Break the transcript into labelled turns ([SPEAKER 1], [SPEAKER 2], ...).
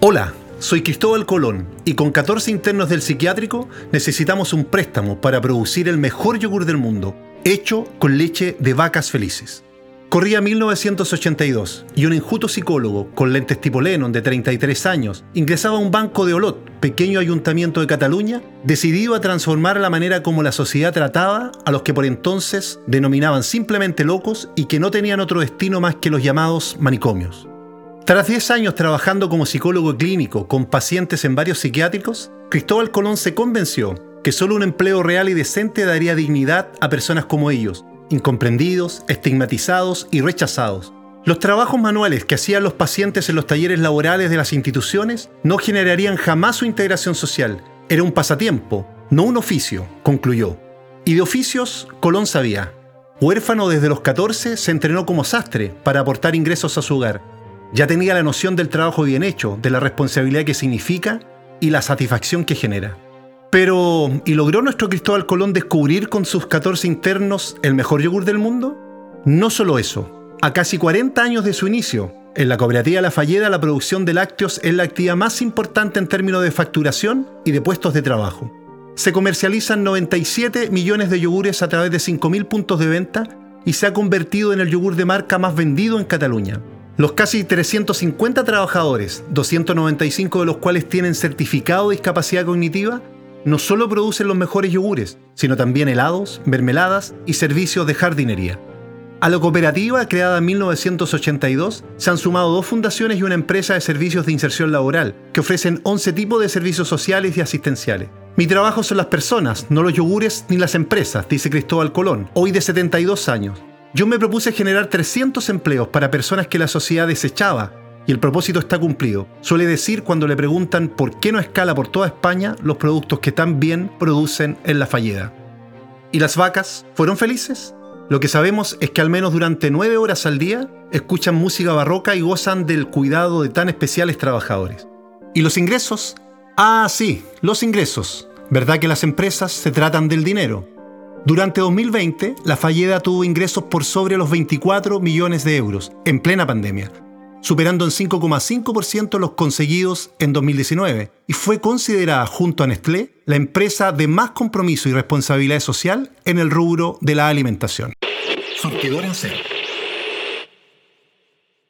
[SPEAKER 1] Hola, soy Cristóbal Colón y con 14 internos del psiquiátrico necesitamos un préstamo para producir el mejor yogur del mundo, hecho con leche de vacas felices. Corría 1982 y un enjuto psicólogo con lentes tipo Lennon de 33 años ingresaba a un banco de Olot, pequeño ayuntamiento de Cataluña, decidido a transformar la manera como la sociedad trataba a los que por entonces denominaban simplemente locos y que no tenían otro destino más que los llamados manicomios. Tras 10 años trabajando como psicólogo clínico con pacientes en varios psiquiátricos, Cristóbal Colón se convenció que solo un empleo real y decente daría dignidad a personas como ellos, incomprendidos, estigmatizados y rechazados. Los trabajos manuales que hacían los pacientes en los talleres laborales de las instituciones no generarían jamás su integración social. Era un pasatiempo, no un oficio, concluyó. Y de oficios, Colón sabía. Huérfano desde los 14, se entrenó como sastre para aportar ingresos a su hogar ya tenía la noción del trabajo bien hecho, de la responsabilidad que significa y la satisfacción que genera. Pero, ¿y logró nuestro Cristóbal Colón descubrir con sus 14 internos el mejor yogur del mundo? No solo eso, a casi 40 años de su inicio, en la cooperativa La Falleda la producción de lácteos es la actividad más importante en términos de facturación y de puestos de trabajo. Se comercializan 97 millones de yogures a través de 5.000 puntos de venta y se ha convertido en el yogur de marca más vendido en Cataluña. Los casi 350 trabajadores, 295 de los cuales tienen certificado de discapacidad cognitiva, no solo producen los mejores yogures, sino también helados, mermeladas y servicios de jardinería. A la cooperativa, creada en 1982, se han sumado dos fundaciones y una empresa de servicios de inserción laboral, que ofrecen 11 tipos de servicios sociales y asistenciales. Mi trabajo son las personas, no los yogures ni las empresas, dice Cristóbal Colón, hoy de 72 años. Yo me propuse generar 300 empleos para personas que la sociedad desechaba y el propósito está cumplido. Suele decir cuando le preguntan por qué no escala por toda España los productos que tan bien producen en la falleda. ¿Y las vacas fueron felices? Lo que sabemos es que al menos durante nueve horas al día escuchan música barroca y gozan del cuidado de tan especiales trabajadores. ¿Y los ingresos? Ah, sí, los ingresos. ¿Verdad que las empresas se tratan del dinero? Durante 2020, la Falleda tuvo ingresos por sobre los 24 millones de euros, en plena pandemia, superando en 5,5% los conseguidos en 2019, y fue considerada junto a Nestlé la empresa de más compromiso y responsabilidad social en el rubro de la alimentación.